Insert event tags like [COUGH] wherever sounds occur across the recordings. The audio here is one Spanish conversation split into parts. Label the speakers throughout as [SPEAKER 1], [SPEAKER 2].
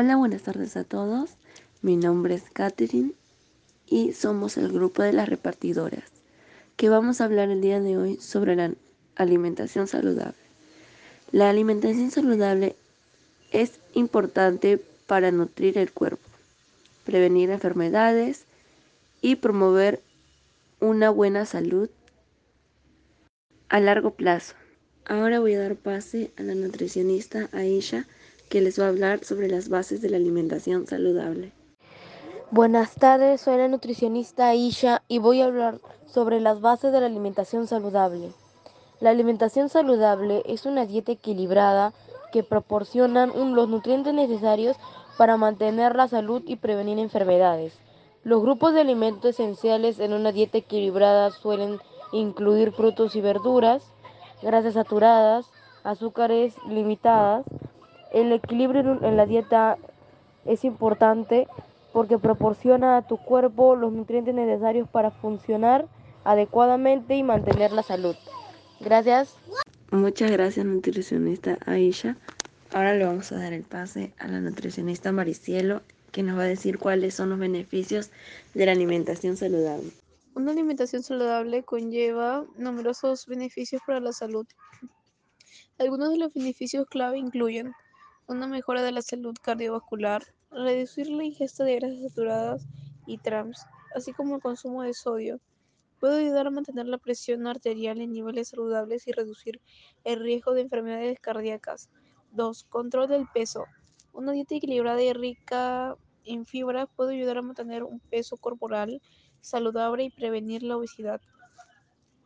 [SPEAKER 1] buenas tardes a todos. Mi nombre es Katherine y somos el grupo de las repartidoras, que vamos a hablar el día de hoy sobre la alimentación saludable. La alimentación saludable es importante para nutrir el cuerpo, prevenir enfermedades y promover una buena salud a largo plazo. Ahora voy a dar pase a la nutricionista Aisha que les va a hablar sobre las bases de la alimentación saludable.
[SPEAKER 2] Buenas tardes, soy la nutricionista Aisha y voy a hablar sobre las bases de la alimentación saludable. La alimentación saludable es una dieta equilibrada que proporciona los nutrientes necesarios para mantener la salud y prevenir enfermedades. Los grupos de alimentos esenciales en una dieta equilibrada suelen incluir frutos y verduras, grasas saturadas, azúcares limitadas. El equilibrio en la dieta es importante porque proporciona a tu cuerpo los nutrientes necesarios para funcionar adecuadamente y mantener la salud. Gracias.
[SPEAKER 1] Muchas gracias nutricionista Aisha. Ahora le vamos a dar el pase a la nutricionista Maricielo que nos va a decir cuáles son los beneficios de la alimentación saludable.
[SPEAKER 3] Una alimentación saludable conlleva numerosos beneficios para la salud. Algunos de los beneficios clave incluyen una mejora de la salud cardiovascular, reducir la ingesta de grasas saturadas y trans, así como el consumo de sodio. Puede ayudar a mantener la presión arterial en niveles saludables y reducir el riesgo de enfermedades cardíacas. 2. Control del peso. Una dieta equilibrada y rica en fibra puede ayudar a mantener un peso corporal saludable y prevenir la obesidad,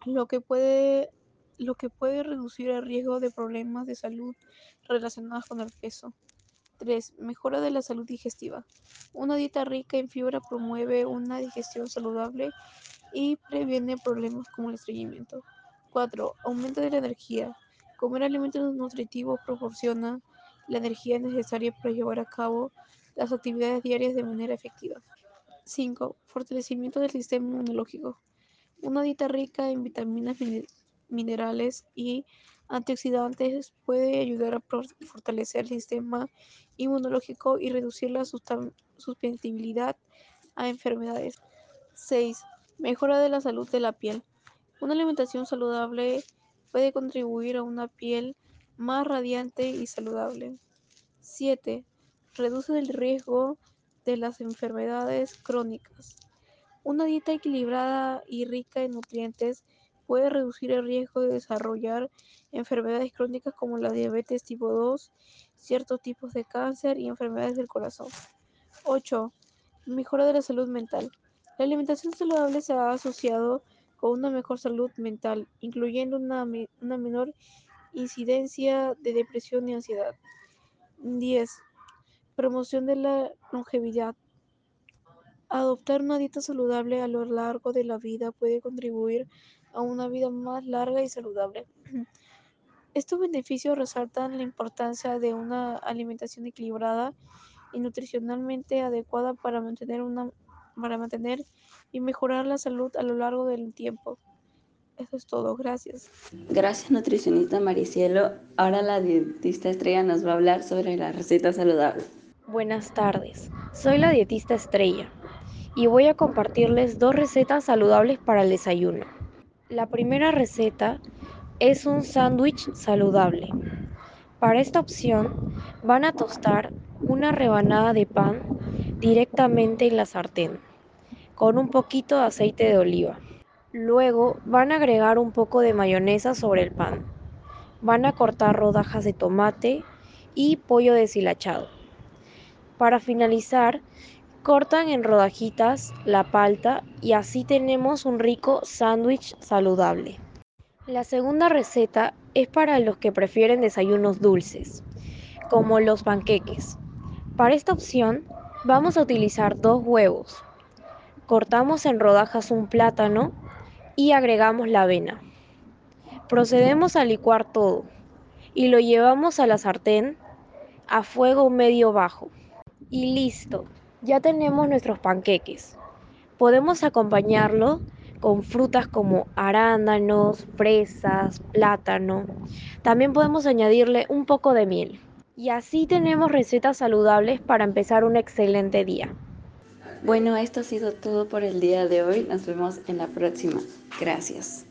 [SPEAKER 3] lo que puede, lo que puede reducir el riesgo de problemas de salud relacionados con el peso. 3. Mejora de la salud digestiva. Una dieta rica en fibra promueve una digestión saludable y previene problemas como el estreñimiento. 4. Aumento de la energía. Comer alimentos nutritivos proporciona la energía necesaria para llevar a cabo las actividades diarias de manera efectiva. 5. Fortalecimiento del sistema inmunológico. Una dieta rica en vitaminas, minerales y antioxidantes puede ayudar a fortalecer el sistema inmunológico y reducir la susceptibilidad a enfermedades. 6. Mejora de la salud de la piel. Una alimentación saludable puede contribuir a una piel más radiante y saludable. 7. Reduce el riesgo de las enfermedades crónicas. Una dieta equilibrada y rica en nutrientes puede reducir el riesgo de desarrollar enfermedades crónicas como la diabetes tipo 2, ciertos tipos de cáncer y enfermedades del corazón. 8. Mejora de la salud mental. La alimentación saludable se ha asociado con una mejor salud mental, incluyendo una, una menor incidencia de depresión y ansiedad. 10. Promoción de la longevidad. Adoptar una dieta saludable a lo largo de la vida puede contribuir a una vida más larga y saludable. [CLEARS THROAT] Estos beneficios resaltan la importancia de una alimentación equilibrada y nutricionalmente adecuada para mantener, una, para mantener y mejorar la salud a lo largo del tiempo. Eso es todo, gracias.
[SPEAKER 1] Gracias nutricionista Maricielo. Ahora la dietista Estrella nos va a hablar sobre la receta saludable.
[SPEAKER 2] Buenas tardes, soy la dietista Estrella y voy a compartirles dos recetas saludables para el desayuno. La primera receta es un sándwich saludable. Para esta opción van a tostar una rebanada de pan directamente en la sartén con un poquito de aceite de oliva. Luego van a agregar un poco de mayonesa sobre el pan. Van a cortar rodajas de tomate y pollo deshilachado. Para finalizar, cortan en rodajitas la palta y así tenemos un rico sándwich saludable. La segunda receta es para los que prefieren desayunos dulces, como los panqueques. Para esta opción vamos a utilizar dos huevos. Cortamos en rodajas un plátano y agregamos la avena. Procedemos a licuar todo y lo llevamos a la sartén a fuego medio bajo. Y listo, ya tenemos nuestros panqueques. Podemos acompañarlo con frutas como arándanos, fresas, plátano. También podemos añadirle un poco de miel. Y así tenemos recetas saludables para empezar un excelente día.
[SPEAKER 1] Bueno, esto ha sido todo por el día de hoy. Nos vemos en la próxima. Gracias.